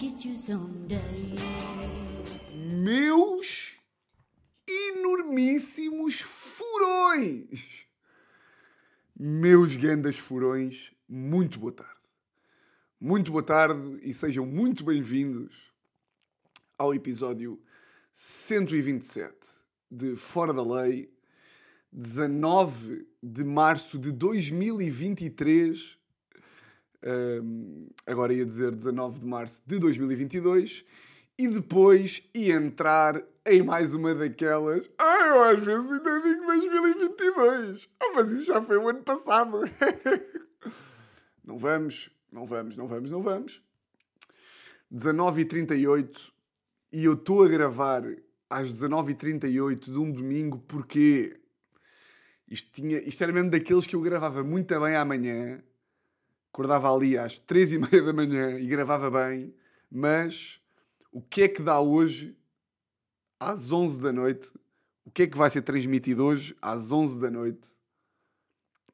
get you someday. Meus enormíssimos furões! Meus grandes furões, muito boa tarde. Muito boa tarde e sejam muito bem-vindos ao episódio 127 de Fora da Lei, 19 de março de 2023. Agora ia dizer 19 de março de 2022 e depois ia entrar em mais uma daquelas. Ah, eu às vezes ainda digo 2022. Ah, mas isso já foi o ano passado. não vamos, não vamos, não vamos, não vamos. 19h38 e eu estou a gravar às 19h38 de um domingo porque isto, tinha, isto era mesmo daqueles que eu gravava muito bem amanhã. Acordava ali às 3h30 da manhã e gravava bem, mas o que é que dá hoje às 11 da noite? O que é que vai ser transmitido hoje às 11 da noite?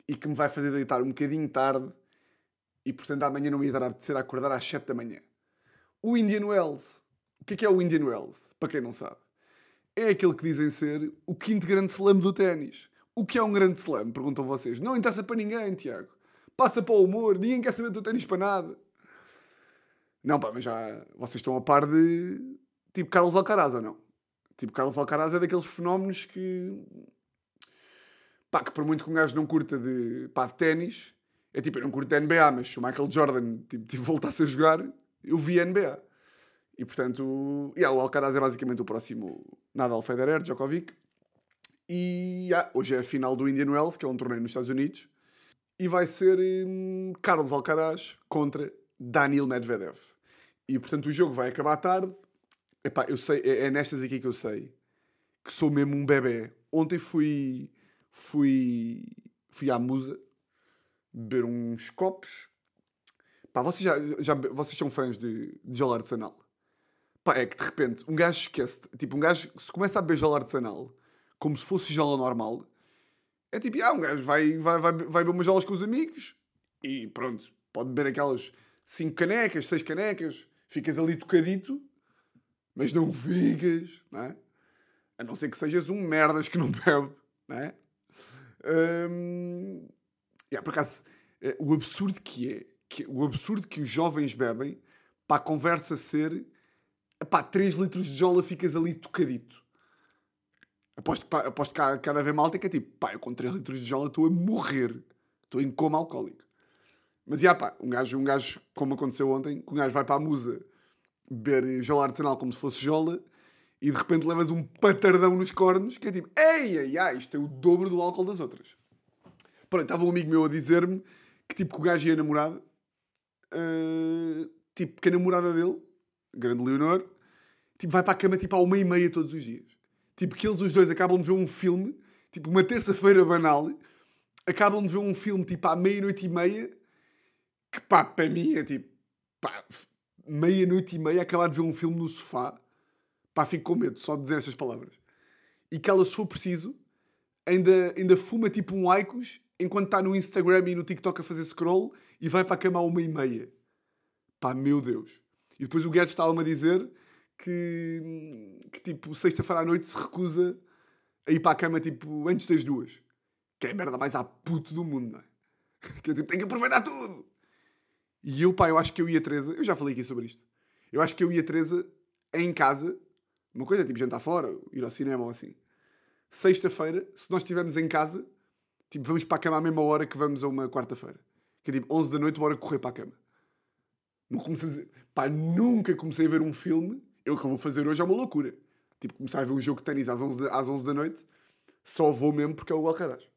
E que me vai fazer deitar um bocadinho tarde e portanto amanhã não me a apetecer a acordar às 7 da manhã. O Indian Wells. O que é que é o Indian Wells? Para quem não sabe. É aquele que dizem ser o quinto grande slam do ténis. O que é um grande slam? Perguntam vocês. Não interessa para ninguém, Tiago. Passa para o humor. Ninguém quer saber do ténis para nada. Não, pá, mas já vocês estão a par de tipo Carlos Alcaraz ou não? Tipo, Carlos Alcaraz é daqueles fenómenos que. pá, que por muito que um gajo não curta de, pá, de ténis, é tipo, eu não curto de NBA, mas se o Michael Jordan tipo, tipo, voltasse a jogar, eu vi NBA. E portanto, yeah, o Alcaraz é basicamente o próximo Nadal Federer, Djokovic. E yeah, hoje é a final do Indian Wells, que é um torneio nos Estados Unidos. E vai ser hum, Carlos Alcaraz contra Daniil Medvedev. E portanto o jogo vai acabar tarde. Epá, eu sei, é, é nestas aqui que eu sei que sou mesmo um bebê. Ontem fui, fui, fui à Musa beber uns copos. Pá, vocês, já, já, vocês são fãs de, de gel artesanal? Pá, é que de repente um gajo esquece. Tipo, um gajo se começa a beber gel artesanal como se fosse gel normal. É tipo, ah, um gajo vai, vai, vai, vai beber umas gelas com os amigos e pronto, pode beber aquelas 5 canecas, 6 canecas, ficas ali tocadito, mas não ficas, não é? A não ser que sejas um merdas que não bebe, não é? Um, yeah, por acaso, eh, o absurdo que é, que, o absurdo que os jovens bebem, para a conversa ser, pá, 3 litros de jola ficas ali tocadito. Aposto, pá, aposto que há cada vez malta que é tipo, pá, eu com 3 litros de jola estou a morrer. Estou em coma alcoólico. Mas, já pá, um gajo, um gajo, como aconteceu ontem, que um gajo vai para a musa beber jola artesanal como se fosse jola e de repente levas um patardão nos cornos que é tipo, ei, ei, ei, isto é o dobro do álcool das outras. Pronto, estava um amigo meu a dizer-me que tipo que o gajo e a namorada, uh, tipo que a namorada dele, grande Leonor, tipo vai para a cama tipo à uma e meia todos os dias. Tipo que eles os dois acabam de ver um filme, tipo uma terça-feira banal, acabam de ver um filme tipo à meia-noite e meia que pá, para mim é tipo, pá, meia-noite e meia acabar de ver um filme no sofá, pá, fico com medo só de dizer estas palavras. E que ela, se for preciso, ainda, ainda fuma tipo um Icos enquanto está no Instagram e no TikTok a fazer scroll e vai para a cama à uma e meia. Pá, meu Deus. E depois o Guedes estava-me a dizer que, que tipo, sexta-feira à noite se recusa a ir para a cama tipo antes das duas. Que é a merda mais à puto do mundo, não é? Que eu tipo, tenho que aproveitar tudo. E eu, pá, eu acho que eu e a Teresa, eu já falei aqui sobre isto. Eu acho que eu e a Teresa, em casa, uma coisa tipo jantar fora, ir ao cinema ou assim. Sexta-feira, se nós estivermos em casa, tipo, vamos para a cama à mesma hora que vamos a uma quarta-feira. Que é tipo 11 da noite, bora correr para a cama. Não comecei a pá, nunca comecei a ver um filme. Eu o que eu vou fazer hoje é uma loucura. Tipo, começar a ver um jogo de ténis às 11, às 11 da noite, só vou mesmo porque é o Alcaraz.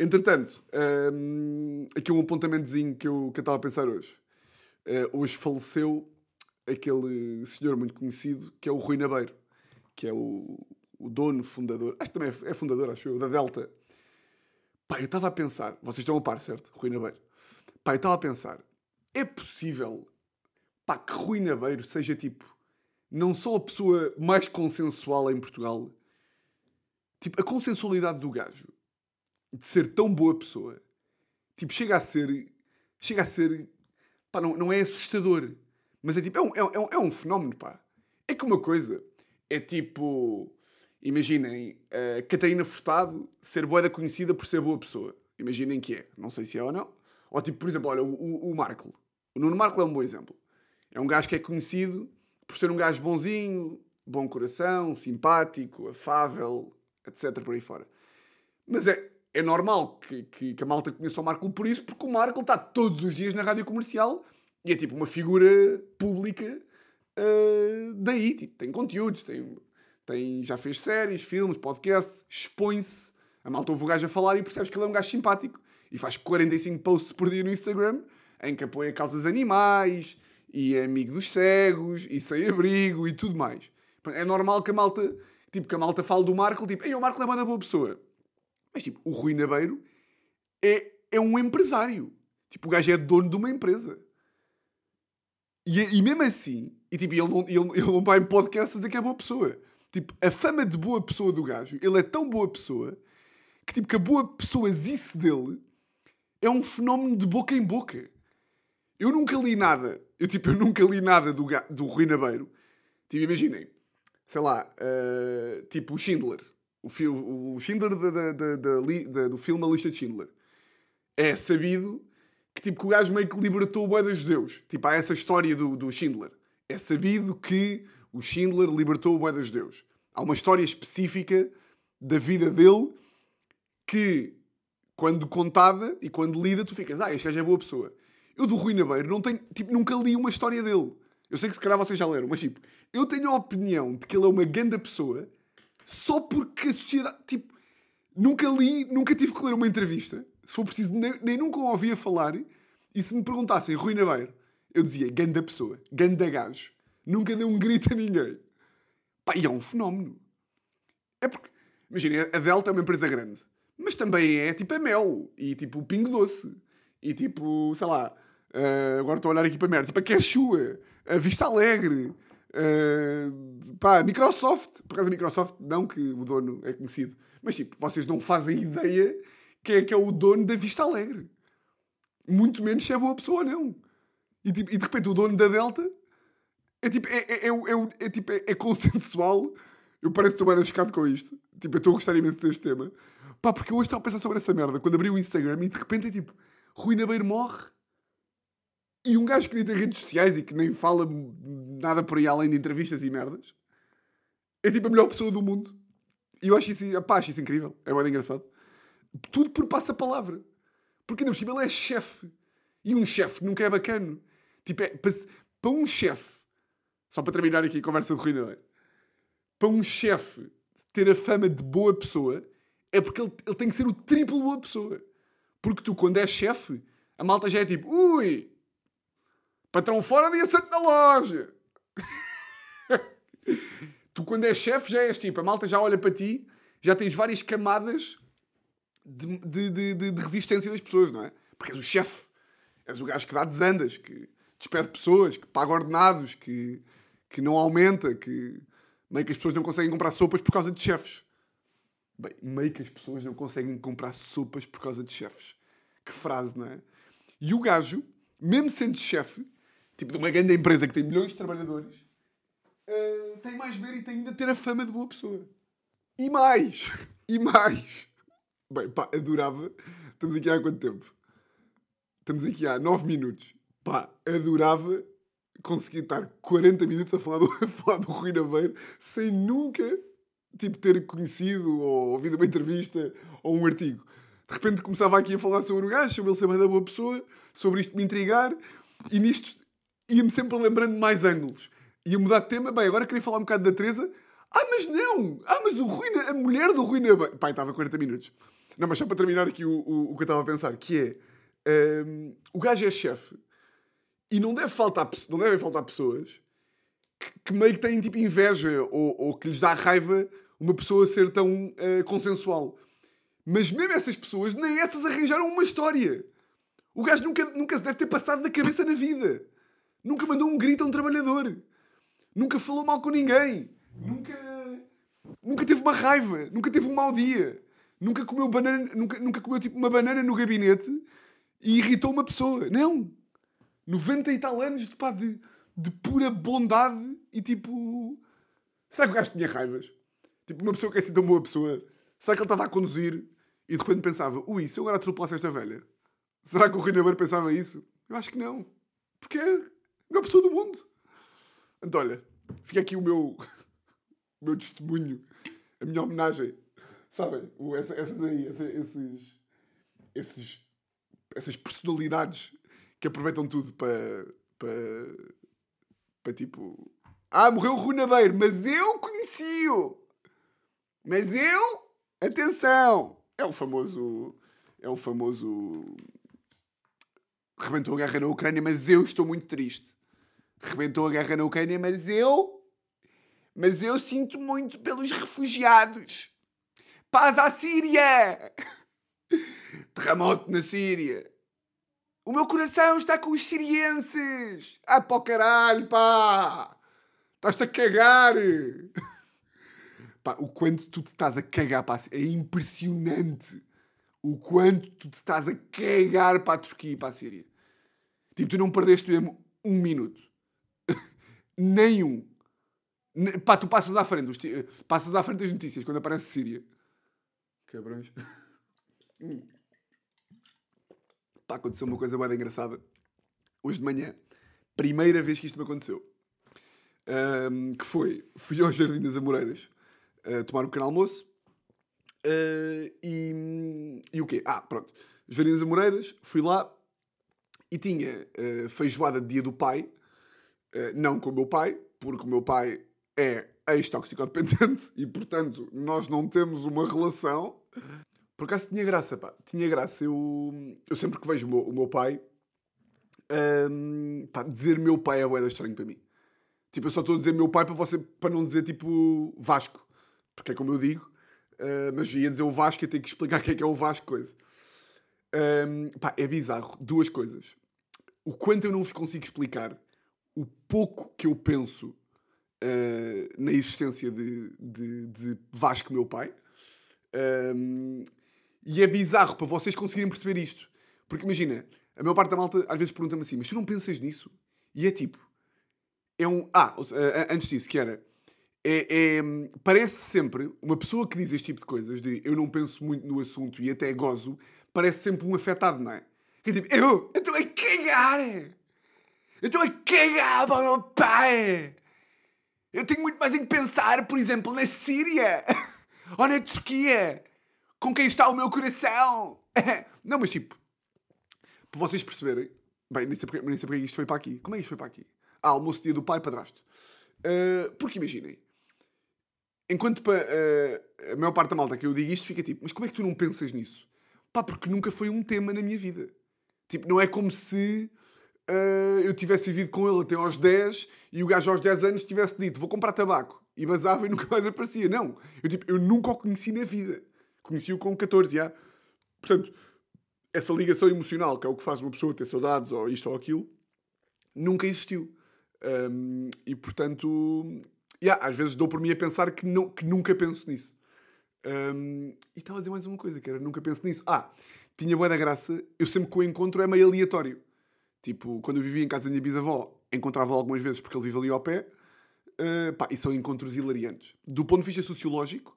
Entretanto, um, aqui um apontamentozinho que eu, que eu estava a pensar hoje. Uh, hoje faleceu aquele senhor muito conhecido que é o Rui Nabeiro, que é o, o dono, fundador, acho que também é, é fundador, acho eu, da Delta. Pá, eu estava a pensar, vocês estão a par, certo? Rui Nabeiro. Pá, eu estava a pensar, é possível pá, que Rui Nabeiro seja tipo, não só a pessoa mais consensual em Portugal, tipo, a consensualidade do gajo de ser tão boa pessoa. Tipo, chega a ser. Chega a ser. pá, não, não é assustador. Mas é tipo, é um, é, um, é um fenómeno, pá. É que uma coisa é tipo, imaginem, a Catarina Furtado ser boeda conhecida por ser boa pessoa. Imaginem que é. Não sei se é ou não. Ou tipo, por exemplo, olha, o, o, o Marco. O Nuno Marco é um bom exemplo. É um gajo que é conhecido por ser um gajo bonzinho, bom coração, simpático, afável, etc. por aí fora. Mas é, é normal que, que, que a malta conheça o Marco por isso, porque o Marco está todos os dias na rádio comercial e é tipo uma figura pública uh, daí. Tipo, tem conteúdos, tem, tem, já fez séries, filmes, podcasts, expõe-se. A malta ouve o gajo a falar e percebes que ele é um gajo simpático. E faz 45 posts por dia no Instagram em que apoia causas animais e é amigo dos cegos e sem abrigo e tudo mais. É normal que a malta, tipo, que a malta fale do Marco, tipo, Ei, o Marco é uma boa pessoa. Mas, tipo, o Rui Nabeiro é, é um empresário. Tipo, o gajo é dono de uma empresa. E, e mesmo assim, e tipo, ele não, ele, ele não vai em podcast dizer que é boa pessoa. Tipo, a fama de boa pessoa do gajo, ele é tão boa pessoa que, tipo, que a boa pessoazice dele é um fenómeno de boca em boca. Eu nunca li nada, eu, tipo, eu nunca li nada do, do Rui Nabeiro. Tipo, imaginem, sei lá, uh, tipo o Schindler. O, o Schindler da, da, da, do filme A Lista de Schindler. É sabido que, tipo, que o gajo meio que libertou o boi dos judeus. Tipo, há essa história do, do Schindler. É sabido que o Schindler libertou o boi dos judeus. Há uma história específica da vida dele que, quando contada e quando lida, tu ficas, ah, este gajo é boa pessoa. Eu do Rui Nabeiro não tenho, tipo, nunca li uma história dele. Eu sei que se calhar vocês já leram, mas tipo, eu tenho a opinião de que ele é uma grande pessoa só porque a sociedade. Tipo, nunca li, nunca tive que ler uma entrevista. Se for preciso, nem, nem nunca o ouvia falar. E se me perguntassem Rui Nabeiro, eu dizia ganda pessoa, ganda gajo. Nunca deu um grito a ninguém. Pá, e é um fenómeno. É porque, imagina, a Delta é uma empresa grande. Mas também é tipo a Mel. E tipo o Pingo Doce. E tipo, sei lá. Uh, agora estou a olhar aqui para a merda. Tipo a Quechua. A Vista Alegre. Uh, pá, Microsoft, por causa da Microsoft, não que o dono é conhecido, mas tipo, vocês não fazem ideia quem é que é o dono da Vista Alegre. Muito menos se é boa pessoa, não. E, tipo, e de repente o dono da Delta é tipo, é, é, é, é, é tipo, é, é, consensual. Eu parece que estou bem com isto. Tipo, eu estou a gostar imenso deste tema. Pá, porque hoje estava a pensar sobre essa merda quando abri o Instagram e de repente é tipo, Rui Nabeiro morre. E um gajo que nem tem redes sociais e que nem fala nada por aí além de entrevistas e merdas é tipo a melhor pessoa do mundo. E eu acho isso, pá, acho isso incrível. É bem engraçado. Tudo por passa-palavra. Porque ainda por cima ele é chefe. E um chefe nunca é bacana. Tipo, é, para, para um chefe, só para terminar aqui a conversa do Rui Nadeiro, para um chefe ter a fama de boa pessoa, é porque ele, ele tem que ser o triplo boa pessoa. Porque tu, quando és chefe, a malta já é tipo, ui, Patrão fora dia santo na loja. tu, quando és chefe, já és tipo, a malta já olha para ti, já tens várias camadas de, de, de, de resistência das pessoas, não é? Porque és o chefe, és o gajo que dá desandas, que despede pessoas, que paga ordenados, que, que não aumenta, que meio que as pessoas não conseguem comprar sopas por causa de chefes. Bem, meio que as pessoas não conseguem comprar sopas por causa de chefes. Que frase, não é? E o gajo, mesmo sendo chefe, tipo de uma grande empresa que tem milhões de trabalhadores, uh, tem mais mérito ainda ter a fama de boa pessoa. E mais! E mais! Bem, pá, adorava. Estamos aqui há quanto tempo? Estamos aqui há 9 minutos. Pá, adorava conseguir estar 40 minutos a falar do, a falar do Rui Naveiro sem nunca tipo, ter conhecido ou ouvido uma entrevista ou um artigo. De repente começava aqui a falar sobre o gajo, sobre ele ser uma boa pessoa, sobre isto me intrigar, e nisto ia-me sempre lembrando de mais ângulos. Ia mudar de tema, bem, agora queria falar um bocado da Teresa. Ah, mas não! Ah, mas o Rui, a mulher do Rui Nabeiro... Pai, estava 40 minutos. Não, mas só para terminar aqui o, o, o que eu estava a pensar, que é... Um, o gajo é chefe e não, deve faltar, não devem faltar pessoas que, que, meio que têm tipo inveja ou, ou, que lhes dá raiva uma pessoa ser tão uh, consensual. Mas mesmo essas pessoas, nem essas arranjaram uma história. O gajo nunca, nunca se deve ter passado da cabeça na vida. Nunca mandou um grito a um trabalhador. Nunca falou mal com ninguém. Nunca, nunca teve uma raiva. Nunca teve um mau dia. Nunca comeu, banana, nunca, nunca comeu tipo uma banana no gabinete e irritou uma pessoa. Não. 90 e tal anos de, pá, de, de pura bondade e tipo. Será que o gajo tinha raivas? Tipo, uma pessoa que é assim tão boa pessoa. Será que ele estava a conduzir e de repente pensava, ui, se eu agora atropelasse esta velha? Será que o Rui Nabeiro pensava isso? Eu acho que não. Porque é melhor pessoa do mundo. Então, olha, fica aqui o meu, o meu testemunho, a minha homenagem. Sabem? Essa, essas aí, essa, esses, esses, essas personalidades que aproveitam tudo para, para, para tipo. Ah, morreu o Rui Nabeiro, mas eu conheci-o! Mas eu, atenção! É o famoso. É o famoso. Rebentou a guerra na Ucrânia, mas eu estou muito triste. Rebentou a guerra na Ucrânia, mas eu. Mas eu sinto muito pelos refugiados. Paz à Síria! Terremoto na Síria. O meu coração está com os sirienses. Ah, o caralho, pá! Estás-te a cagar! Pá, o quanto tu te estás a cagar para a. É impressionante o quanto tu te estás a cagar para a Turquia e para a Síria. Tipo, tu não perdeste mesmo um minuto. Nenhum. Pá, tu passas à frente, passas à frente das notícias quando aparece Síria. Cabrões. Pá, aconteceu uma coisa bem engraçada. Hoje de manhã, primeira vez que isto me aconteceu. Um, que foi, fui ao Jardim das Amoreiras uh, tomar um pequeno almoço. Uh, e, e o quê? Ah, pronto. Jardim das Amoreiras, fui lá e tinha uh, feijoada de dia do pai. Não com o meu pai, porque o meu pai é ex-toxicodependente e, portanto, nós não temos uma relação. Por acaso tinha graça, pá. Tinha graça. Eu, eu sempre que vejo o meu, o meu pai, um, pá, dizer meu pai é boeda estranho para mim. Tipo, eu só estou a dizer meu pai para você, para não dizer tipo Vasco. Porque é como eu digo. Uh, mas ia dizer o Vasco e tenho que explicar o que é que é o Vasco, coisa. Um, pá, é bizarro. Duas coisas. O quanto eu não vos consigo explicar o pouco que eu penso uh, na existência de, de, de, Vasco, meu pai. Um, e é bizarro para vocês conseguirem perceber isto. Porque imagina, a maior parte da malta às vezes pergunta-me assim, mas tu não pensas nisso? E é tipo, é um. Ah, antes disso, que era. É, é, parece sempre, uma pessoa que diz este tipo de coisas, de eu não penso muito no assunto e até gozo, parece sempre um afetado, não é? Que é tipo, eu estou a cagar! Eu estou a cagar para o meu pai! Eu tenho muito mais em que pensar, por exemplo, na Síria! Ou na Turquia! Com quem está o meu coração! Não, mas tipo, para vocês perceberem, bem, nem sei porque, nem sei porque isto foi para aqui. Como é que isto foi para aqui? Ah, almoço dia do pai padrasto. Uh, porque imaginem, enquanto uh, a maior parte da malta que eu digo isto fica tipo, mas como é que tu não pensas nisso? Pá, porque nunca foi um tema na minha vida. Tipo, não é como se uh, eu tivesse vivido com ele até aos 10 e o gajo aos 10 anos tivesse dito, vou comprar tabaco. E basava e nunca mais aparecia. Não. Eu, tipo, eu nunca o conheci na vida. Conheci-o com 14, já. Portanto, essa ligação emocional, que é o que faz uma pessoa ter saudades ou isto ou aquilo, nunca existiu. Um, e portanto, yeah, às vezes dou por mim a pensar que, não, que nunca penso nisso. Um, e estava a dizer mais uma coisa, que era nunca penso nisso. Ah, tinha boa da graça, eu sempre que o encontro é meio aleatório. Tipo, quando eu vivia em casa da minha bisavó, encontrava algumas vezes porque ele vive ali ao pé. Uh, pá, e são encontros hilariantes. Do ponto de vista sociológico,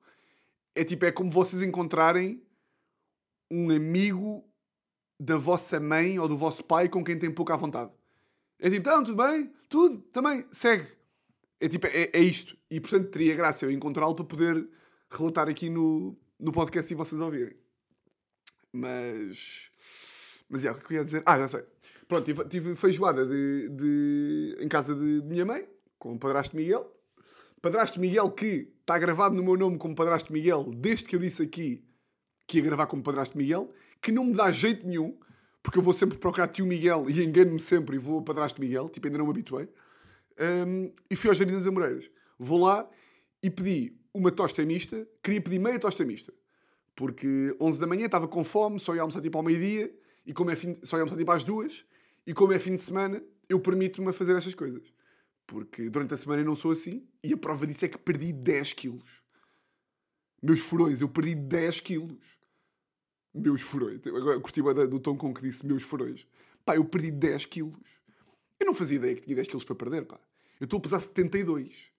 é tipo, é como vocês encontrarem um amigo da vossa mãe ou do vosso pai com quem tem pouca vontade. É tipo, então, tudo bem? Tudo, também, segue. É tipo, é, é isto. E portanto teria graça eu encontrá-lo para poder relatar aqui no, no podcast e vocês ouvirem. Mas. Mas é, o que eu ia dizer? Ah, já sei. Pronto, tive, tive feijoada de, de, em casa de, de minha mãe, com o padrasto Miguel. Padrasto Miguel que está gravado no meu nome como Padrasto Miguel desde que eu disse aqui que ia gravar como Padrasto Miguel, que não me dá jeito nenhum porque eu vou sempre procurar tio Miguel e engano-me sempre e vou trás de Miguel, tipo, ainda não me habituei. Um, e fui aos Jardins das Amoreiras. Vou lá e pedi uma tosta mista, queria pedir meia tosta mista, porque 11 da manhã estava com fome, só ia almoçar tipo ao meio-dia, e como é fim, só ia almoçar tipo às duas, e como é fim de semana, eu permito-me a fazer estas coisas. Porque durante a semana eu não sou assim, e a prova disso é que perdi 10 quilos. Meus furões, eu perdi 10 quilos meus furões. Agora curti do tom com que disse meus furões. Pá, eu perdi 10 quilos. Eu não fazia ideia que tinha 10 quilos para perder, pá. Eu estou a pesar 72.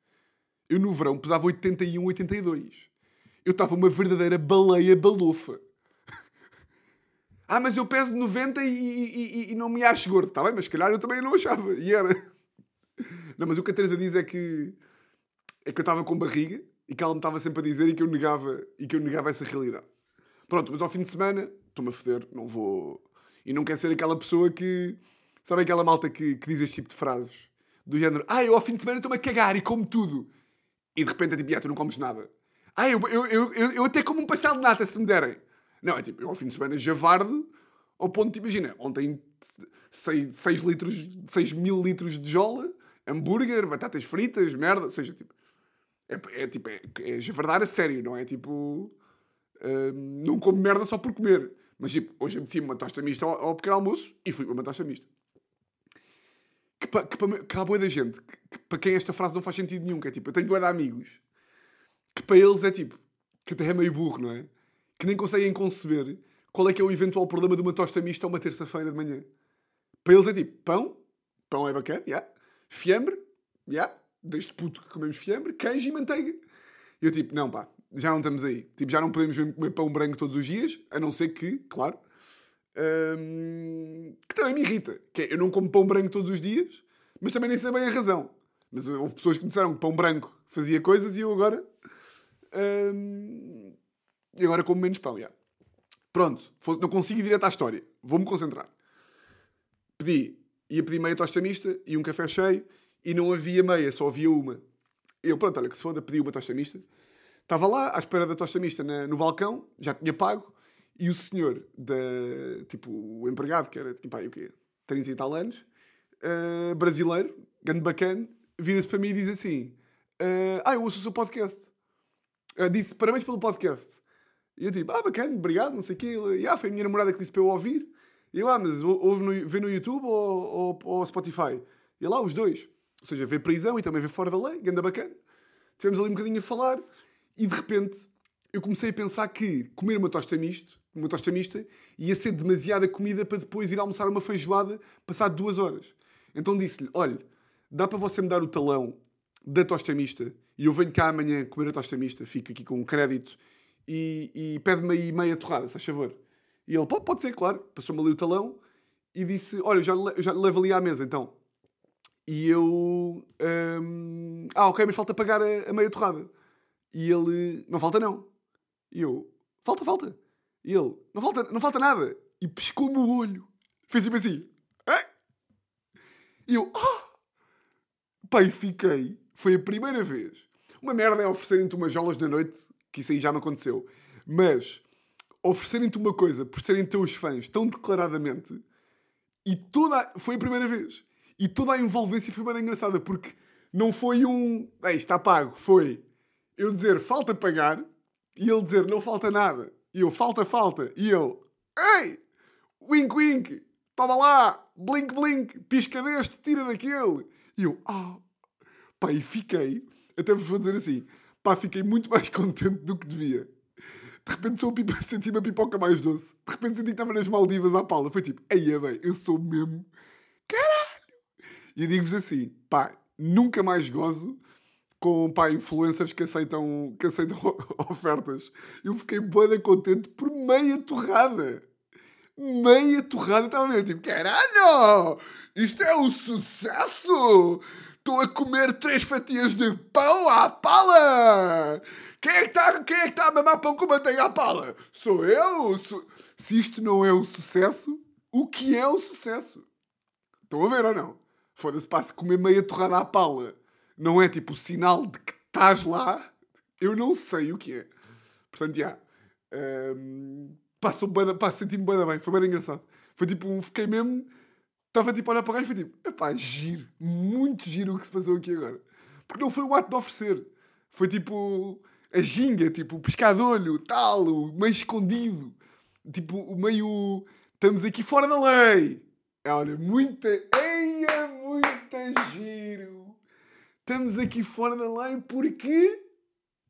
Eu no verão pesava 81, 82. Eu estava uma verdadeira baleia balofa. Ah, mas eu peso 90 e, e, e, não me acho gordo. Está bem, mas se calhar eu também não achava. E era. Não, mas o que a Teresa diz é que, é que eu estava com barriga e que ela me estava sempre a dizer e que eu negava, e que eu negava essa realidade. Pronto, mas ao fim de semana estou-me a foder, não vou. E não quero ser aquela pessoa que. Sabe aquela malta que, que diz este tipo de frases? Do género, ah, eu ao fim de semana estou-me a cagar e como tudo. E de repente é tipo, ah, tu não comes nada. Ah, eu, eu, eu, eu até como um pastel de nata se me derem. Não, é tipo, ao fim de semana javardo ao ponto de, imagina, ontem 6, 6 litros, 6 mil litros de jola, hambúrguer, batatas fritas, merda, ou seja, tipo, é, é tipo, é, é javardar a sério, não é tipo, hum, não como merda só por comer. Mas tipo, hoje eu meti uma tosta mista ao, ao pequeno almoço e fui para uma tosta mista. Que, pa, que, pa, que há boa da gente, que, que, para quem esta frase não faz sentido nenhum, que é tipo, eu tenho dois amigos, que para eles é tipo, que até é meio burro, não é? Que nem conseguem conceber qual é que é o eventual problema de uma tosta mista uma terça-feira de manhã. Para eles é tipo, pão, pão é bacana. Yeah. Fiambre. Yeah. Desde puto que comemos fiambre, queijo e manteiga. E eu tipo, não pá, já não estamos aí. Tipo, já não podemos comer pão branco todos os dias, a não ser que, claro, hum, que também me irrita. Que é, eu não como pão branco todos os dias, mas também nem sei bem a razão. Mas houve pessoas que me disseram que pão branco fazia coisas e eu agora. Hum, e agora como menos pão, já. Pronto, não consigo ir direto à história. Vou-me concentrar. Pedi, ia pedir meia tosta mista e um café cheio e não havia meia, só havia uma. Eu, pronto, olha, que se foda, pedi uma tosta mista. Estava lá, à espera da tosta mista na, no balcão, já tinha pago, e o senhor, da, tipo, o empregado, que era, tipo, pá, o quê? 30 e tal anos, uh, brasileiro, grande bacana, vira-se para mim e diz assim: uh, Ah, eu ouço o seu podcast. Uh, disse: Parabéns pelo podcast. E eu tipo: Ah, bacana, obrigado, não sei o quê. Ele, ah, foi a minha namorada que disse para eu ouvir. E eu, ah, mas ouve no, vê no YouTube ou, ou, ou Spotify? E lá, os dois. Ou seja, vê prisão e também vê fora da lei, ganda bacana. Tivemos ali um bocadinho a falar e de repente eu comecei a pensar que comer uma tosta misto, uma tosta mista, ia ser demasiada comida para depois ir almoçar uma feijoada passado duas horas. Então disse-lhe: olha, dá para você me dar o talão da tosta mista e eu venho cá amanhã comer a tosta mista, fico aqui com um crédito e, e pede-me aí meia torrada, se faz favor. E ele, pode, pode ser, claro. Passou-me ali o talão e disse: Olha, já, já levo ali à mesa então. E eu. Um, ah, ok, mas falta pagar a, a meia torrada. E ele, não falta não. E eu, falta, falta. E ele, não falta, não falta nada. E pescou-me o olho. Fez tipo assim. E eu, ah! Pai, fiquei. Foi a primeira vez. Uma merda é oferecerem-te umas jolas na noite, que isso aí já me aconteceu. Mas oferecerem-te uma coisa por serem teus fãs tão declaradamente e toda foi a primeira vez e toda a envolvência foi bem engraçada porque não foi um Ei, está pago, foi eu dizer falta pagar e ele dizer não falta nada. E eu falta, falta. E ele, ei, wink, wink, toma lá, blink, blink, pisca deste, tira daquele. E eu, ah, pá, e fiquei, até vos vou dizer assim, pá, fiquei muito mais contente do que devia. De repente sou pipa, senti uma pipoca mais doce. De repente senti que estava nas Maldivas à Paula. Foi tipo, eia bem, eu sou mesmo, caralho. E digo-vos assim, pá, nunca mais gozo com pá, influencers que aceitam, que aceitam ofertas. Eu fiquei bem contente por meia torrada. Meia torrada, estava ver, tipo, caralho! Isto é um sucesso! Estou a comer três fatias de pão à pala! Quem é que está é tá a mamar pão com manteiga à pala? Sou eu? Sou... Se isto não é um sucesso, o que é um sucesso? Estão a ver ou não? Foda-se, pá, se comer meia torrada à pala não é tipo o sinal de que estás lá, eu não sei o que é. Portanto, já. Um, passou bem, pá, senti-me bem, foi bem engraçado. Foi tipo, fiquei mesmo. Estava tipo a olhar para cá e foi tipo, epá, giro, muito giro o que se passou aqui agora. Porque não foi o ato de oferecer, foi tipo a ginga, tipo o pescadolho, tal, o meio escondido, tipo o meio. Estamos aqui fora da lei. É, olha, muita. Eia, muita giro. Estamos aqui fora da lei porque.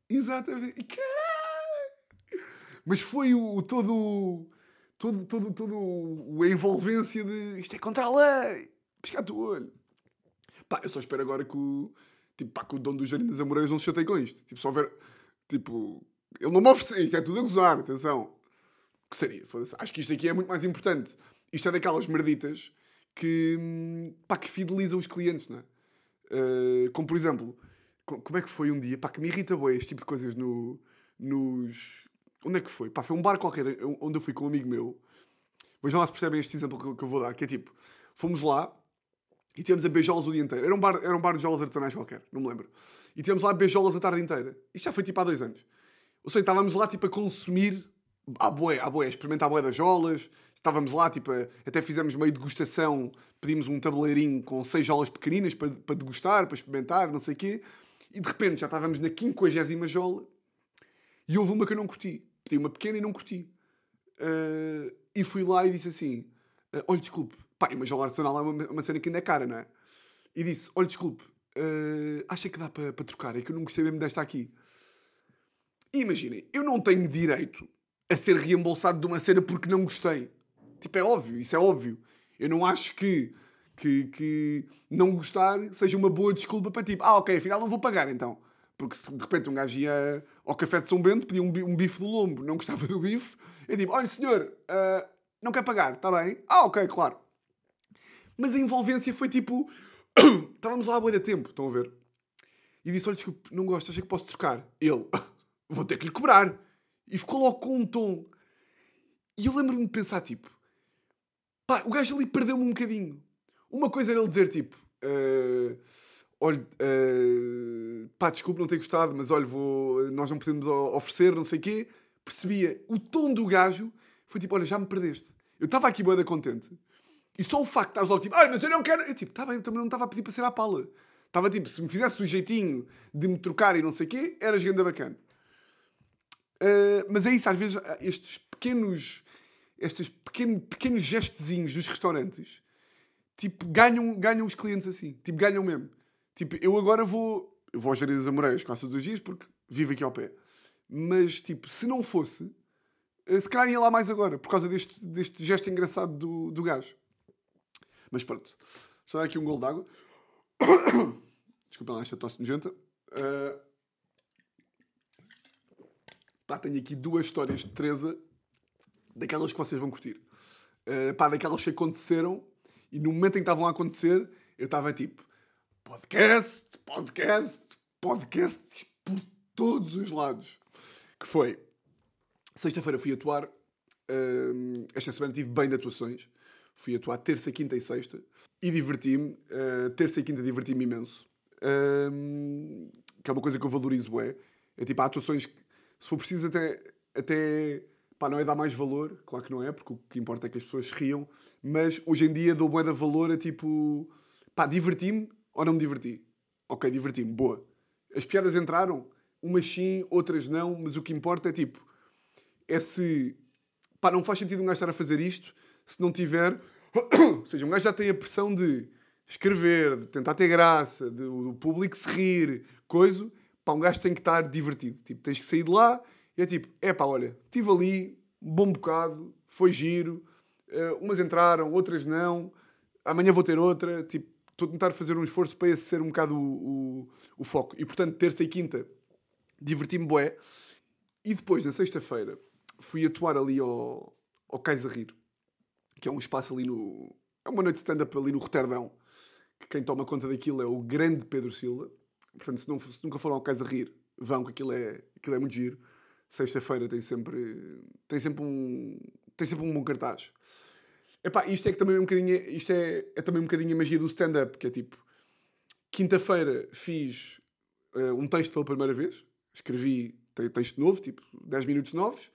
Exatamente. Caralho! Mas foi o todo. Todo, todo, todo a envolvência de isto é contra a lei. Piscar o olho. Pá, eu só espero agora que o, tipo, pá, que o dono do Jardim das não se chateie com isto. Tipo, só ver, tipo, ele não me ofereceu, isto é tudo a gozar, atenção. Que seria? Acho que isto aqui é muito mais importante. Isto é daquelas merditas que, pá, que fidelizam os clientes, não é? Uh, como por exemplo, como é que foi um dia, pá, que me irrita bem este tipo de coisas no, nos... Onde é que foi? Pá, foi um bar qualquer onde eu fui com um amigo meu. Vejam lá se percebem este exemplo que, eu vou dar, que é tipo, fomos lá e tivemos a beijolas o dia inteiro. Era um bar, era um bar de jolas artesanais qualquer, não me lembro. E tivemos lá beijolas a tarde inteira. Isto já foi tipo há dois anos. Ou seja, estávamos lá tipo a consumir à boé, à boé, a experimentar a boé das jolas. Estávamos lá, tipo, a, até fizemos meio degustação. Pedimos um tabuleirinho com seis jolas pequeninas para, para degustar, para experimentar, não sei o quê. E de repente já estávamos na quinquagésima jola e houve uma que eu não curti. Pedi uma pequena e não curti. Uh, e fui lá e disse assim: uh, Olha, desculpe, pá, mas o arsenal é uma, uma cena que ainda é cara, não é? E disse: Olha, desculpe, uh, acha que dá para pa trocar? É que eu não gostei mesmo desta aqui. E imaginem, eu não tenho direito a ser reembolsado de uma cena porque não gostei. Tipo, é óbvio, isso é óbvio. Eu não acho que, que, que não gostar seja uma boa desculpa para tipo, ah, ok, afinal não vou pagar então. Porque se de repente um gajo ia ao café de São Bento, pedia um, bife do lombo, não gostava do bife, eu digo, olha senhor, uh, não quer pagar, está bem? Ah, ok, claro. Mas a envolvência foi tipo, estávamos lá a boa de tempo, estão a ver? E disse, olha, desculpe, não gosto, achei que posso trocar. Ele, vou ter que lhe cobrar. E ficou logo com um tom. E eu lembro-me de pensar, tipo, pá, o gajo ali perdeu-me um bocadinho. Uma coisa era ele dizer, tipo, uh, olha, uh, pá, desculpe não ter gostado, mas olha, vou, nós não podemos oferecer, não sei o quê. Percebia. O tom do gajo foi tipo, olha, já me perdeste. Eu estava aqui boeda contente. E só o facto de estares logo tipo, ai, mas eu não quero. Eu tipo, tá bem, também não estava a pedir para ser à pala. Estava tipo, se me fizesse o jeitinho de me trocar e não sei o quê, era gigante bacana. Uh, mas é isso, às vezes, estes pequenos, estes pequeno, pequenos gestozinhos dos restaurantes, tipo, ganham, ganham os clientes assim. Tipo, ganham mesmo. Tipo, eu agora vou. Eu vou aos Jardim das Amoreiras quase todos os dias porque vivo aqui ao pé. Mas, tipo, se não fosse, eh, se calhar ia lá mais agora, por causa deste, deste gesto engraçado do, do gajo. Mas pronto. Só aqui um gol d'água. Desculpa lá esta tosse nojenta. Uh... Pá, tenho aqui duas histórias de Teresa, daquelas que vocês vão curtir. Uh, pá, daquelas que aconteceram e no momento em que estavam a acontecer, eu estava tipo podcast, podcast, podcast por todos os lados. Que foi, sexta-feira fui atuar, uh, esta semana tive bem de atuações, fui atuar terça, quinta e sexta e diverti-me, uh, terça e quinta diverti-me imenso, uh, que é uma coisa que eu valorizo, é, é tipo, há atuações que, se for preciso até, até pá, não é dar mais valor, claro que não é, porque o que importa é que as pessoas riam, mas hoje em dia dou bué de valor a tipo, pá, diverti-me, ou não me diverti? Ok, diverti-me, boa. As piadas entraram, umas sim, outras não, mas o que importa é tipo, é se, pá, não faz sentido um gajo estar a fazer isto se não tiver, ou seja, um gajo já tem a pressão de escrever, de tentar ter graça, de, do público se rir, coisa, pá, um gajo tem que estar divertido. Tipo, tens que sair de lá e é tipo, é pá, olha, estive ali, bom bocado, foi giro, uh, umas entraram, outras não, amanhã vou ter outra, tipo, estou a tentar fazer um esforço para esse ser um bocado o, o, o foco. E portanto, terça e quinta, diverti-me bué. E depois, na sexta-feira, fui atuar ali ao, ao Cais a Rir, que é um espaço ali no. É uma noite de stand-up ali no Roterdão. Que quem toma conta daquilo é o grande Pedro Silva. Portanto, se, não, se nunca foram ao Cais a Rir, vão, que aquilo é, aquilo é muito giro. Sexta-feira tem sempre, tem sempre um, tem sempre um bom cartaz. Epá, isto é que também é um bocadinho, isto é, é também um bocadinho a magia do stand-up, que é tipo, quinta-feira fiz uh, um texto pela primeira vez, escrevi texto novo, tipo 10 minutos novos,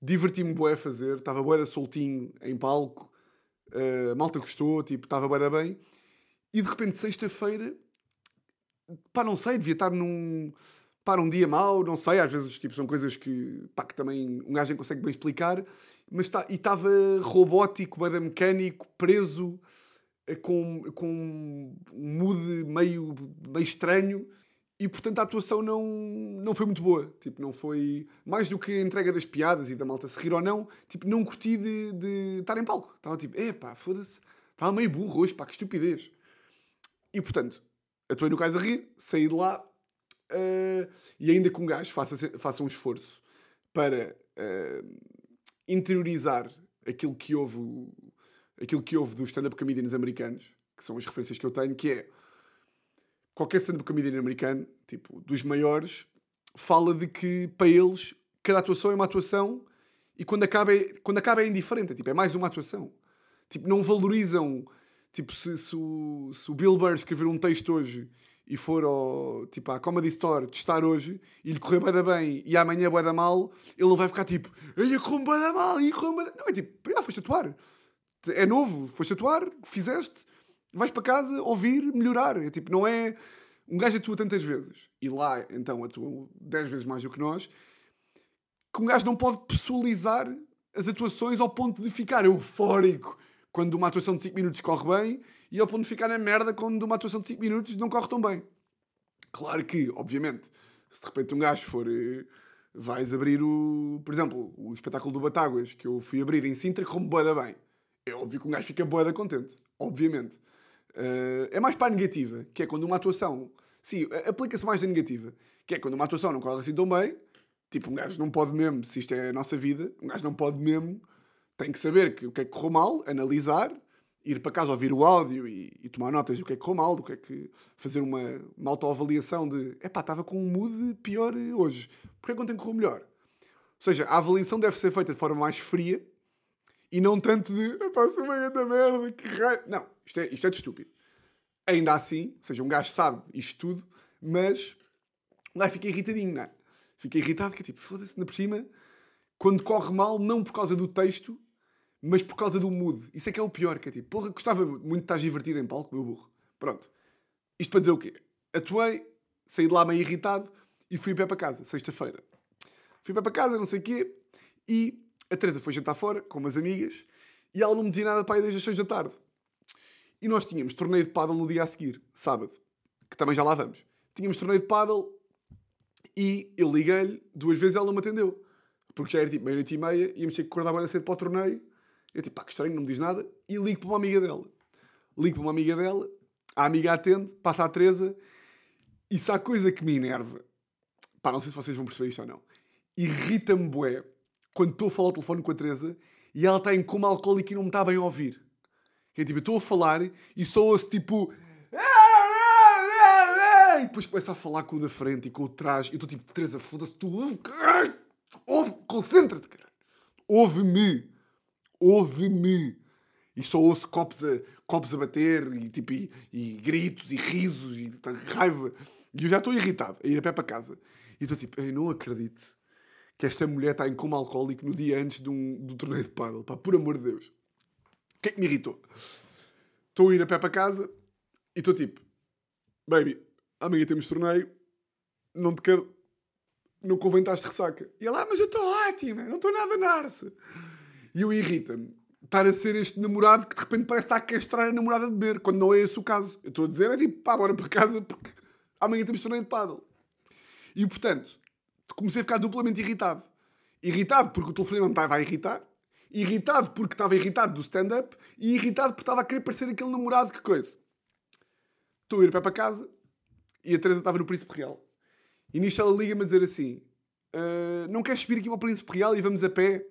diverti-me bué a fazer, estava bué da soltinho em palco, uh, malta gostou, tipo, estava bué da bem, e de repente sexta-feira, pá, não sei, devia estar num, pá, um dia mau, não sei, às vezes tipo, são coisas que, pá, que também um gajo consegue bem explicar, mas tá, e estava robótico, bada mecânico, preso, eh, com, com um mood meio, meio estranho. E portanto a atuação não, não foi muito boa. Tipo, não foi. Mais do que a entrega das piadas e da malta se rir ou não, tipo, não curti de, de estar em palco. Estava tipo, epá, foda-se. Estava meio burro hoje, pá, que estupidez. E portanto, atuei no cais a rir, saí de lá uh, e ainda que um gajo faça, faça um esforço para uh, interiorizar aquilo que houve aquilo que houve dos stand-up comedians americanos, que são as referências que eu tenho, que é qualquer stand-up comedian americano, tipo, dos maiores, fala de que para eles cada atuação é uma atuação e quando acaba é, quando acaba é indiferente, é, tipo, é mais uma atuação. Tipo, não valorizam, tipo, se, se, o, se o Bill Burr escrever um texto hoje e for ao, tipo, à Comedy Store testar hoje e lhe correr bem bem e amanhã bem da mal, ele não vai ficar tipo, ai, como bem da mal, e como Não, é tipo, ah, foste atuar. É novo, foste atuar, fizeste, vais para casa, ouvir, melhorar. É tipo, não é... Um gajo atua tantas vezes, e lá, então, atuam 10 vezes mais do que nós, que um gajo não pode pessoalizar as atuações ao ponto de ficar eufórico quando uma atuação de 5 minutos corre bem e ao ponto de ficar na merda quando uma atuação de 5 minutos não corre tão bem. Claro que, obviamente, se de repente um gajo for. Eh, vais abrir o. Por exemplo, o espetáculo do Batáguas, que eu fui abrir em Sintra, como boeda bem. É óbvio que um gajo fica boeda contente. Obviamente. Uh, é mais para a negativa, que é quando uma atuação. Sim, aplica-se mais na negativa. Que é quando uma atuação não corre assim tão bem. Tipo, um gajo não pode mesmo, se isto é a nossa vida, um gajo não pode mesmo. Tem que saber que, o que é que correu mal, analisar ir para casa ouvir o áudio e, e, tomar notas do que é que correu mal, do que é que fazer uma, uma autoavaliação de epá, estava com um mood pior hoje, porque é que ontem correu melhor? Ou seja, a avaliação deve ser feita de forma mais fria e não tanto de sou uma grande merda, que raio. Não, isto é, isto é de estúpido. Ainda assim, ou seja, um gajo sabe isto tudo, mas um gajo fica irritadinho, não é? Fica irritado, que é tipo, foda-se, na por cima, quando corre mal, não por causa do texto, mas por causa do mood. Isso é que é o pior, que é tipo, porra, gostava muito de estar divertido em palco, meu burro. Pronto. Isto para dizer o quê? Atuei, saí de lá meio irritado e fui pé para casa, sexta-feira. Fui pé para casa, não sei o quê, e a Teresa foi jantar fora com umas amigas e ela não me dizia nada para ir desde as seis da tarde. E nós tínhamos torneio de paddle no dia a seguir, sábado, que também já lá vamos. Tínhamos torneio de paddle e eu liguei-lhe duas vezes ela não me atendeu. Porque já era tipo meia-noite e meia, íamos ter que acordar bem cedo para o torneio eu tipo, pá, que estranho, não me diz nada. E ligo para uma amiga dela. Ligo para uma amiga dela, a amiga atende, passa a Teresa. E se há coisa que me enerva, pá, não sei se vocês vão perceber isto ou não, irrita-me bué quando estou a falar ao telefone com a Teresa e ela está em coma alcoólico e não me está bem a ouvir. É tipo, eu estou a falar e só ouço tipo. E depois começa a falar com o da frente e com o trás. E eu estou tipo, Teresa, foda-se, tu ouve, concentra-te, caralho. Ouve-me ouve-me. E só ouço copos a, copos a bater e, tipo, e, e gritos e risos e raiva. E eu já estou irritado a ir a pé para casa. E estou tipo, eu não acredito que esta mulher está em coma alcoólico no dia antes de um, do torneio de paddle. Pá, por amor de Deus. O que é que me irritou? Estou a ir a pé para casa e estou tipo, baby, amanhã temos torneio, não te quero, não convém estar de ressaca. E ela, ah, mas eu estou ótima, não estou nada narce. E eu irrita-me estar a ser este namorado que de repente parece estar a castrar a namorada de beber, quando não é esse o caso. Eu estou a dizer, é tipo, pá, bora para casa porque amanhã temos torneio de paddle. E portanto, comecei a ficar duplamente irritado. Irritado porque o telefonema me estava a irritar, irritado porque estava irritado do stand-up e irritado porque estava a querer parecer aquele namorado que coisa. Estou a ir para casa e a Teresa estava no Príncipe Real. E nisto ela liga-me a dizer assim: uh, Não queres subir aqui para o Príncipe Real e vamos a pé?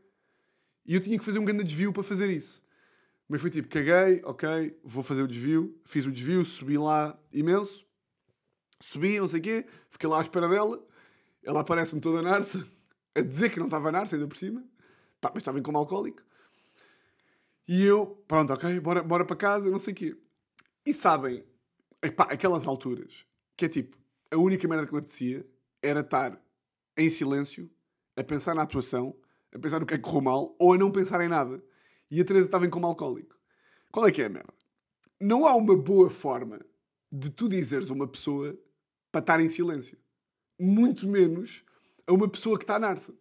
E eu tinha que fazer um grande desvio para fazer isso. Mas foi tipo, caguei, ok, vou fazer o desvio. Fiz o desvio, subi lá imenso. Subi, não sei o quê, fiquei lá à espera dela. Ela aparece-me toda narça, a dizer que não estava narça, ainda por cima. Pá, mas estava em como alcoólico. E eu, pronto, ok, bora, bora para casa, não sei o quê. E sabem, epá, aquelas alturas, que é tipo, a única merda que me apetecia era estar em silêncio, a pensar na atuação, a pensar no que é que correu mal ou a não pensar em nada. E a Teresa estava em coma alcoólico. Qual é que é a merda? Não há uma boa forma de tu dizeres a uma pessoa para estar em silêncio. Muito menos a uma pessoa que está narça.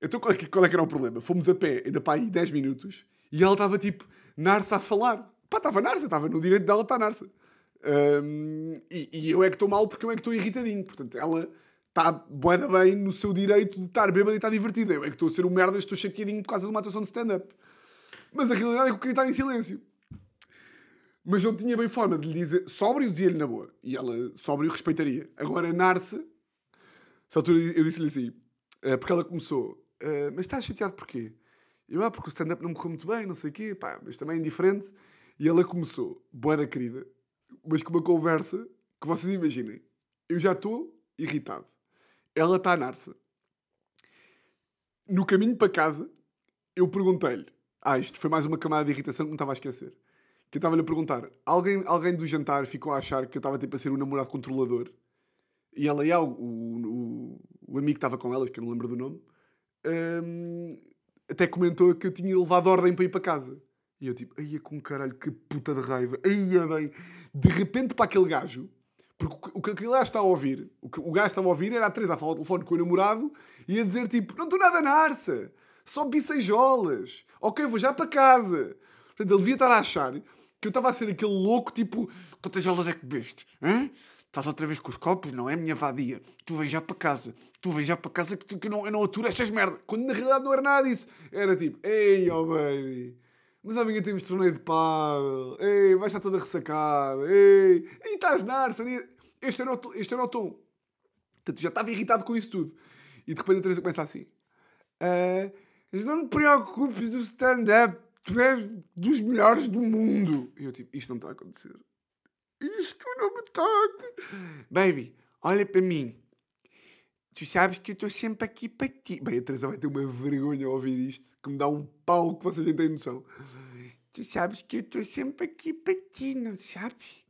Então qual é, que, qual é que era o problema? Fomos a pé, ainda para aí 10 minutos, e ela estava tipo, narça a falar. Pá, estava narça, estava no direito dela estar narça. Um, e, e, eu é que estou mal porque eu é que estou irritadinho. Portanto, ela está boeda bem no seu direito de estar bêbado e estar divertido. Eu é que estou a ser um merda, estou chateadinho por causa de uma atuação de stand-up. Mas a realidade é que eu queria estar em silêncio. Mas não tinha bem forma de lhe dizer. Sóbrio dizia-lhe na boa. E ela, sóbrio, respeitaria. Agora, Narce, essa altura eu disse-lhe assim, eh, porque ela começou, eh, mas estás chateado porquê? Eu, ah, porque o stand-up não me correu muito bem, não sei o quê, pá, mas também é indiferente. E ela começou, boa da querida, mas com uma conversa que vocês imaginem. Eu já estou irritado. Ela está a Narsa. No caminho para casa, eu perguntei-lhe. Ah, isto foi mais uma camada de irritação que me estava a esquecer. Que eu estava-lhe a perguntar. Alguém, alguém do jantar ficou a achar que eu estava tipo a ser um namorado controlador. E ela e o, o, o, amigo que estava com elas, que eu não lembro do nome, hum, até comentou que eu tinha levado ordem para ir para casa. E eu tipo, é com caralho, que puta de raiva. Ai é bem. De repente para aquele gajo, porque o que aquele gajo está a ouvir, o que o gajo estava a ouvir era a Teresa a falar ao telefone com o namorado e a dizer tipo, não estou nada na arça, só bisseijolas. Ok, vou já para casa. Portanto, ele devia estar a achar que eu estava a ser aquele louco tipo, quantas jolas é que bebeste? Estás outra vez com os copos? Não é minha vadia. Tu vens já para casa. Tu vens já para casa que, que não, eu não aturo estas merdas. Quando na realidade não era nada disso. Era tipo, ei, oh baby. Mas amanhã temos torneio de pádel. Ei, vais estar toda ressacada. Ei, e estás na arça. Este era, o, este era o tom. Portanto, já estava irritado com isso tudo. E de repente a Teresa começa assim. Uh, não te preocupes do stand-up. Tu és dos melhores do mundo. E eu tipo, isto não está a acontecer. Isto não me está a... Baby, olha para mim. Tu sabes que eu estou sempre aqui para ti. Bem, a Teresa vai ter uma vergonha ao ouvir isto, que me dá um pau que vocês nem têm noção. Tu sabes que eu estou sempre aqui para ti, não sabes?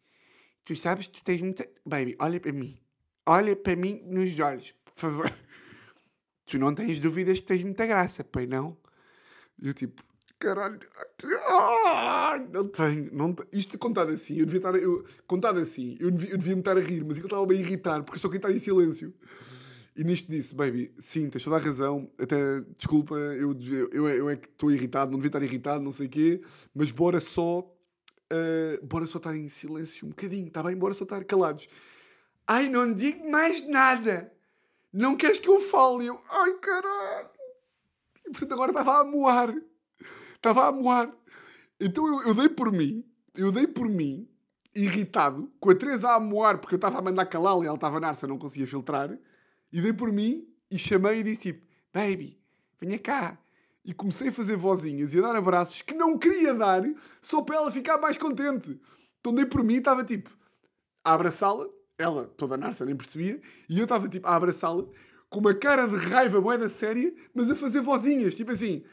Tu sabes que tu tens muita. Baby, olha para mim. Olha para mim nos olhos, por favor. Tu não tens dúvidas que tens muita graça, pai, não? E eu tipo, caralho, não tenho, não. Isto contado assim, eu devia estar. Eu, contado assim, eu devia, eu devia me estar a rir, mas eu estava bem a irritar, porque eu só queria estar em silêncio. E nisto disse, baby, sim, tens toda a razão. Até, desculpa, eu, eu, eu é que estou irritado, não devia estar irritado, não sei o quê. Mas bora só, uh, bora só estar em silêncio um bocadinho, está bem? Bora só estar calados. Ai, não digo mais nada. Não queres que eu fale? Eu, ai, caralho. E portanto agora estava a moar. Estava a moar. Então eu, eu dei por mim, eu dei por mim, irritado, com a Teresa a moar, porque eu estava a mandar calá-la e ela estava na arça, não conseguia filtrar. E dei por mim e chamei e disse tipo, baby, venha cá. E comecei a fazer vozinhas e a dar abraços que não queria dar só para ela ficar mais contente. Então dei por mim e estava tipo a abraçá-la, ela toda narça, nem percebia, e eu estava tipo a abraçá-la com uma cara de raiva moeda séria, mas a fazer vozinhas, tipo assim: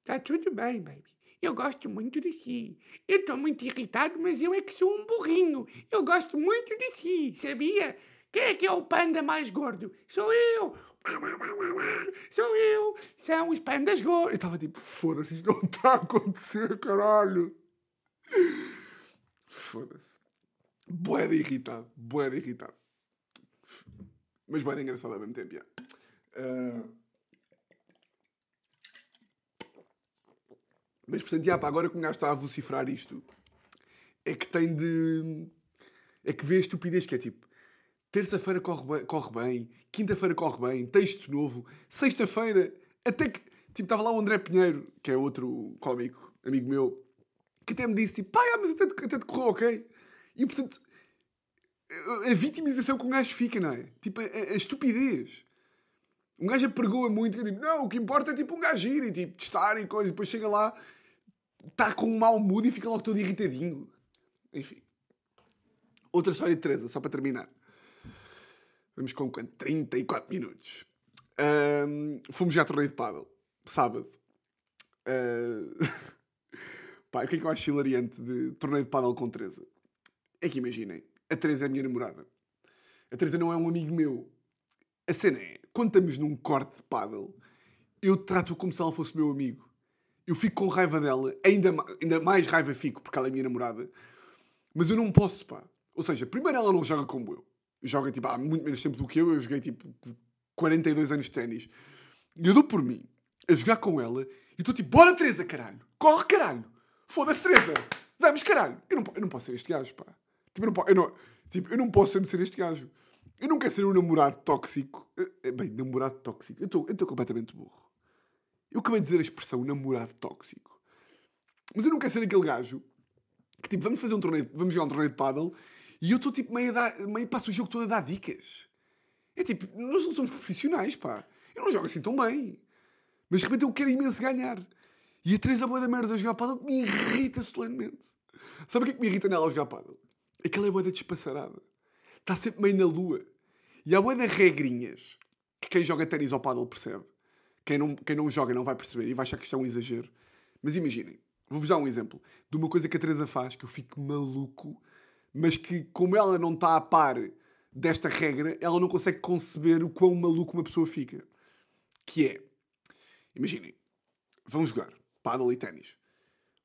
Está tudo bem, baby. Eu gosto muito de si. Eu estou muito irritado, mas eu é que sou um burrinho. Eu gosto muito de si, sabia? Quem é que é o panda mais gordo? Sou eu! Sou eu! São os pandas gordos! Eu estava tipo, foda-se, isto não está a acontecer, caralho! Foda-se. Boeda irritado, boeda irritado. Mas boeda engraçado ao mesmo tempo, já. Uh... Mas, portanto, já, pá, agora que o gajo está a vocifrar isto, é que tem de... É que vê a estupidez que é tipo terça-feira corre bem, corre bem quinta-feira corre bem, texto novo, sexta-feira, até que. Tipo, estava lá o André Pinheiro, que é outro cómico, amigo meu, que até me disse, tipo, pá, mas até, até te correu ok. E portanto, a vitimização que um gajo fica, não é? Tipo, a, a estupidez. Um gajo apregoa muito, e tipo, não, o que importa é tipo um gajo ir e tipo, testar e coisa, e depois chega lá, está com um mau mood e fica logo todo irritadinho. Enfim. Outra história de Teresa, só para terminar. Vamos com quanto? 34 minutos. Um, fomos já a torneio de paddle. Sábado. Uh... Pá, o que é que eu acho hilariante de torneio de paddle com Teresa? É que imaginem, a Teresa é a minha namorada. A Teresa não é um amigo meu. A cena é, quando estamos num corte de paddle, eu trato-o como se ela fosse meu amigo. Eu fico com raiva dela, ainda, ainda mais raiva fico porque ela é minha namorada. Mas eu não posso, pá. Ou seja, primeiro ela não joga como eu joga tipo, há muito menos tempo do que eu. Eu joguei tipo 42 anos de ténis. E eu dou por mim a jogar com ela e estou tipo, bora Teresa, caralho! Corre, caralho! Foda-se, Teresa! Vamos, caralho! Eu não, eu não posso ser este gajo, pá. Tipo, eu não, eu não, tipo, eu não posso ser este gajo. Eu não quero ser um namorado tóxico. Eh, eh, bem, namorado tóxico. Eu estou completamente burro. Eu acabei de dizer a expressão namorado tóxico. Mas eu não quero ser aquele gajo Que tipo, vamos fazer um torneio, vamos jogar um torneio de paddle e eu estou tipo meio, a dar, meio passo o jogo todo a dar dicas. É tipo, nós não somos profissionais, pá. Eu não jogo assim tão bem. Mas de repente eu quero imenso ganhar. E a Teresa Boa da Merda a jogar paddle me irrita solenemente. Sabe o que é que me irrita nela a jogar paddle? Aquela é boa da despassarada. Está sempre meio na lua. E há boa de regrinhas que quem joga ténis ao paddle percebe. Quem não, quem não joga não vai perceber e vai achar que isto é um exagero. Mas imaginem, vou-vos dar um exemplo de uma coisa que a Teresa faz que eu fico maluco, mas que, como ela não está a par desta regra, ela não consegue conceber o quão maluco uma pessoa fica. Que é, imaginem, vão jogar paddle e ténis.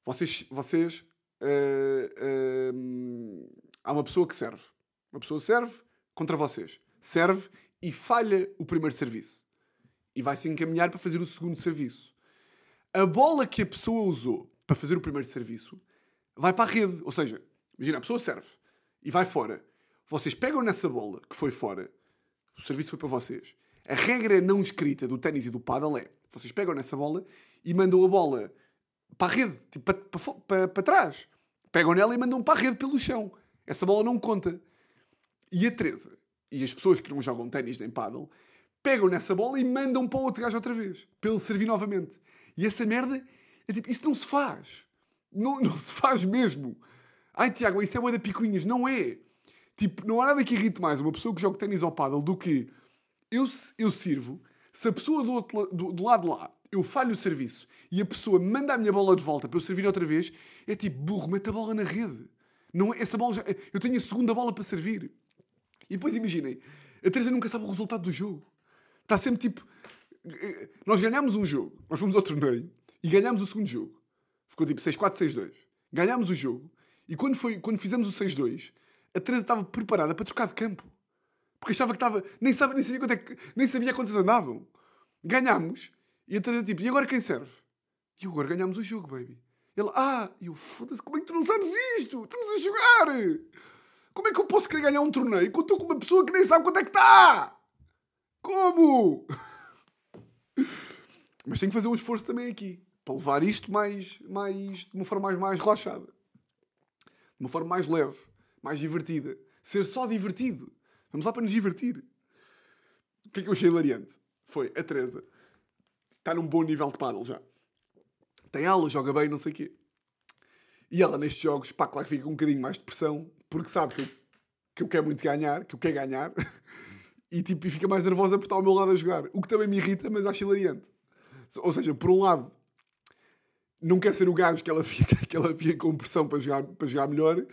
Vocês, vocês uh, uh, há uma pessoa que serve. Uma pessoa serve contra vocês. Serve e falha o primeiro serviço. E vai se encaminhar para fazer o segundo serviço. A bola que a pessoa usou para fazer o primeiro serviço vai para a rede. Ou seja, imagina, a pessoa serve e vai fora. Vocês pegam nessa bola que foi fora, o serviço foi para vocês. A regra não escrita do ténis e do paddle é: vocês pegam nessa bola e mandam a bola para a rede, tipo, para, para, para, para trás. Pegam nela e mandam para a rede pelo chão. Essa bola não conta. E a Teresa e as pessoas que não jogam ténis nem paddle pegam nessa bola e mandam para o outro gajo outra vez, para ele servir novamente. E essa merda, é tipo, isso não se faz. Não, não se faz mesmo. Ai, Tiago, isso é uma da picuinhas. Não é. Tipo, não há nada que irrite mais uma pessoa que joga ténis ao paddle do que eu, eu sirvo, se a pessoa do, outro, do, do lado de lá eu falho o serviço e a pessoa manda a minha bola de volta para eu servir outra vez, é tipo, burro, mete a bola na rede. Não, é, essa bola já, eu tenho a segunda bola para servir. E depois imaginem, a Teresa nunca sabe o resultado do jogo. Está sempre tipo. Nós ganhámos um jogo, nós fomos ao torneio e ganhámos o segundo jogo. Ficou tipo 6-4, 6-2. Ganhámos o jogo e quando, foi, quando fizemos o 6-2, a Teresa estava preparada para trocar de campo. Porque achava que estava. Nem, sabe, nem, sabia, quanto é que, nem sabia quantas andavam. Ganhámos e a Teresa tipo, e agora quem serve? E agora ganhámos o jogo, baby. Ele, ah, e eu, foda-se, como é que tu não sabes isto? Estamos a jogar! Como é que eu posso querer ganhar um torneio quando estou com uma pessoa que nem sabe quanto é que está? Como? Mas tenho que fazer um esforço também aqui. Para levar isto mais, mais, de uma forma mais, mais relaxada. De uma forma mais leve. Mais divertida. Ser só divertido. Vamos lá para nos divertir. O que é que eu achei hilariante? Foi a Teresa. Está num bom nível de paddle já. Tem aula, joga bem, não sei o quê. E ela nestes jogos, pá, claro que fica com um bocadinho mais de pressão, porque sabe que eu, que eu quero muito ganhar, que eu quero ganhar, e tipo, fica mais nervosa por estar ao meu lado a jogar. O que também me irrita, mas acho hilariante. Ou seja, por um lado, não quer ser o gajo que ela fica, que ela fica com pressão para jogar, para jogar melhor.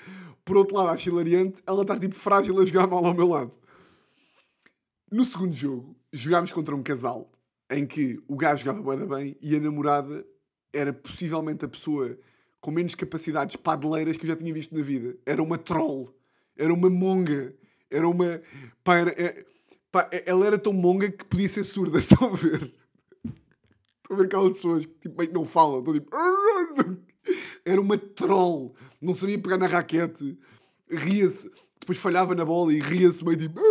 Por outro lado, acho hilariante ela estar tipo frágil a jogar mal ao meu lado. No segundo jogo, jogámos contra um casal em que o gajo jogava bem e a namorada era possivelmente a pessoa com menos capacidades padeleiras que eu já tinha visto na vida. Era uma troll. Era uma monga. Era uma. Pá, era, é, pá, ela era tão monga que podia ser surda. Estão a ver? Estão a ver aquelas pessoas que tipo, não falam. Estão tipo. Era uma troll. Não sabia pegar na raquete. Ria-se. Depois falhava na bola e ria-se meio tipo.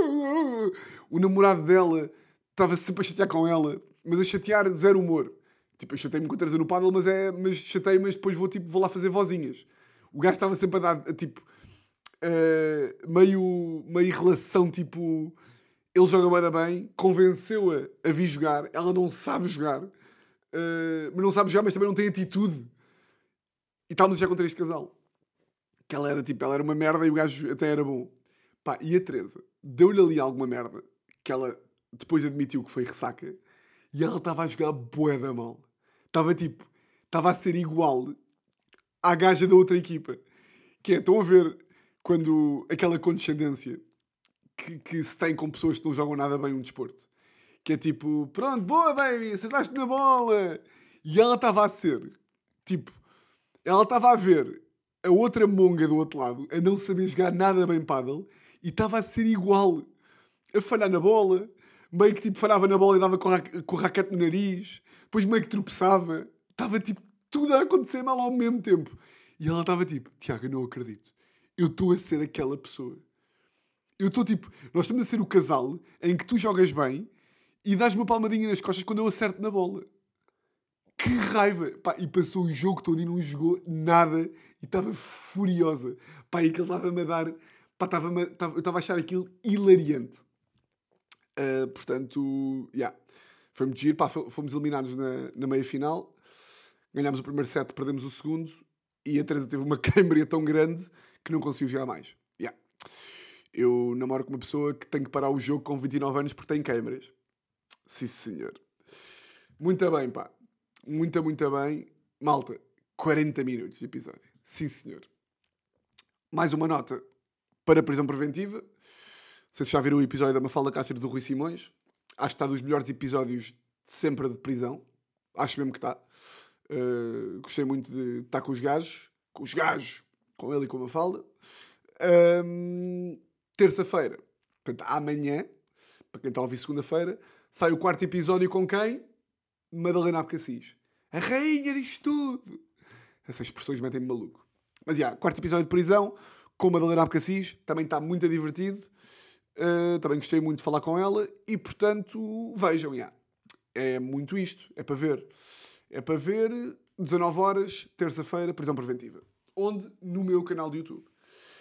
O namorado dela estava sempre a chatear com ela. Mas a chatear zero humor. Tipo, eu chatei-me com a Teresa no paddle, mas, é, mas chatei, mas depois vou, tipo, vou lá fazer vozinhas. O gajo estava sempre a dar, tipo, uh, meio, meio relação, tipo, ele joga bem, bem convenceu-a a vir jogar, ela não sabe jogar, uh, mas não sabe jogar, mas também não tem atitude. E estávamos já contra este casal. Que ela era, tipo, ela era uma merda e o gajo até era bom. Pá, e a Teresa deu-lhe ali alguma merda, que ela depois admitiu que foi ressaca, e ela estava a jogar bué da mal. Estava tipo, estava a ser igual à gaja da outra equipa. Que é, estão a ver quando aquela condescendência que, que se tem com pessoas que não jogam nada bem um desporto. Que é tipo, pronto, boa baby, acertaste na bola. E ela estava a ser, tipo, ela estava a ver a outra monga do outro lado a não saber jogar nada bem paddle e estava a ser igual. A falhar na bola, meio que tipo falhava na bola e dava com, ra com o raquete no nariz, depois meio que tropeçava. Estava tipo tudo a acontecer mal ao mesmo tempo. E ela estava tipo, Tiago, eu não acredito. Eu estou a ser aquela pessoa. Eu estou tipo, nós estamos a ser o casal em que tu jogas bem e dás-me uma palmadinha nas costas quando eu acerto na bola. Que raiva! Pá, e passou o jogo todo e não jogou nada e estava furiosa. Pá, e ele estava-me a dar. Pá, estava eu estava a achar aquilo hilariante. Uh, portanto. Yeah. Foi muito giro. Pá, fomos eliminados na, na meia final. Ganhámos o primeiro set, perdemos o segundo. E a Teresa teve uma câimbra tão grande que não conseguiu jogar mais. Yeah. Eu namoro com uma pessoa que tem que parar o jogo com 29 anos porque tem câimbras. Sim, senhor. Muito bem, pá. Muito, muito bem. Malta, 40 minutos de episódio. Sim, senhor. Mais uma nota para prisão preventiva. Vocês já viram o episódio da Mafalda Cássio do Rui Simões. Acho que está dos melhores episódios de sempre de prisão. Acho mesmo que está. Uh, gostei muito de estar com os gajos. Com os gajos. Com ele e com a Mafalda. Um, Terça-feira. Portanto, amanhã. Para quem está a ouvir segunda-feira. Sai o quarto episódio com quem? Madalena Abcacis. A rainha disto tudo. Essas expressões metem-me maluco. Mas, já, yeah, quarto episódio de prisão com Madalena Abcacis. Também está muito divertido. Uh, também gostei muito de falar com ela. E, portanto, vejam, já. Yeah. É muito isto. É para ver. É para ver 19 horas, terça-feira, prisão preventiva. Onde? No meu canal de YouTube.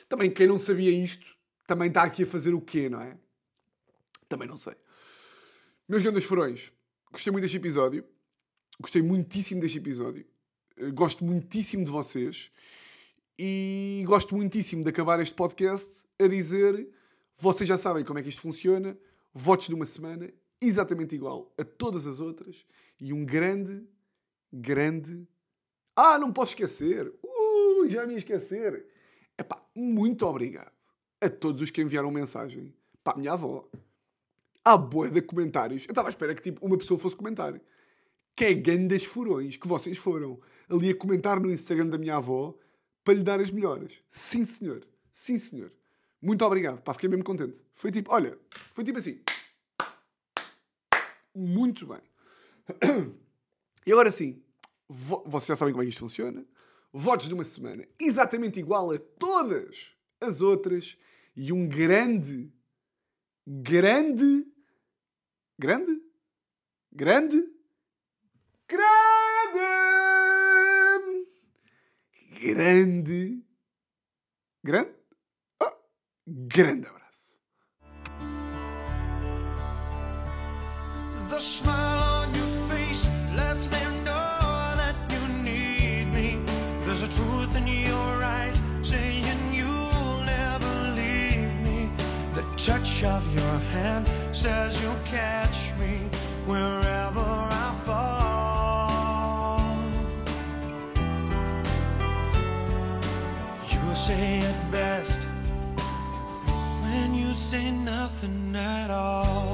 Também, quem não sabia isto, também está aqui a fazer o quê, não é? Também não sei. Meus grandes furões, gostei muito deste episódio. Gostei muitíssimo deste episódio. Eh, gosto muitíssimo de vocês. E gosto muitíssimo de acabar este podcast a dizer: vocês já sabem como é que isto funciona. Votos de uma semana, exatamente igual a todas as outras. E um grande, grande. Ah, não posso esquecer! Uh, já me esquecer! Epá, muito obrigado a todos os que enviaram mensagem para a minha avó há boa de comentários. Eu estava à espera que tipo, uma pessoa fosse comentar. Que é grandes furões que vocês foram ali a comentar no Instagram da minha avó para lhe dar as melhoras. Sim, senhor. Sim, senhor. Muito obrigado. Pá, fiquei mesmo contente. Foi tipo, olha, foi tipo assim. Muito bem. E agora sim, vocês já sabem como é que isto funciona. Votos de uma semana exatamente igual a todas as outras e um grande, grande Grande? Grande? Grande! Grande. Grande? Oh, grande abraço. The smile on your face lets me know that you need me. There's a truth in your eyes saying you'll never leave me. The touch of your hand says you'll catch me wherever I fall. You say it best when you say nothing at all.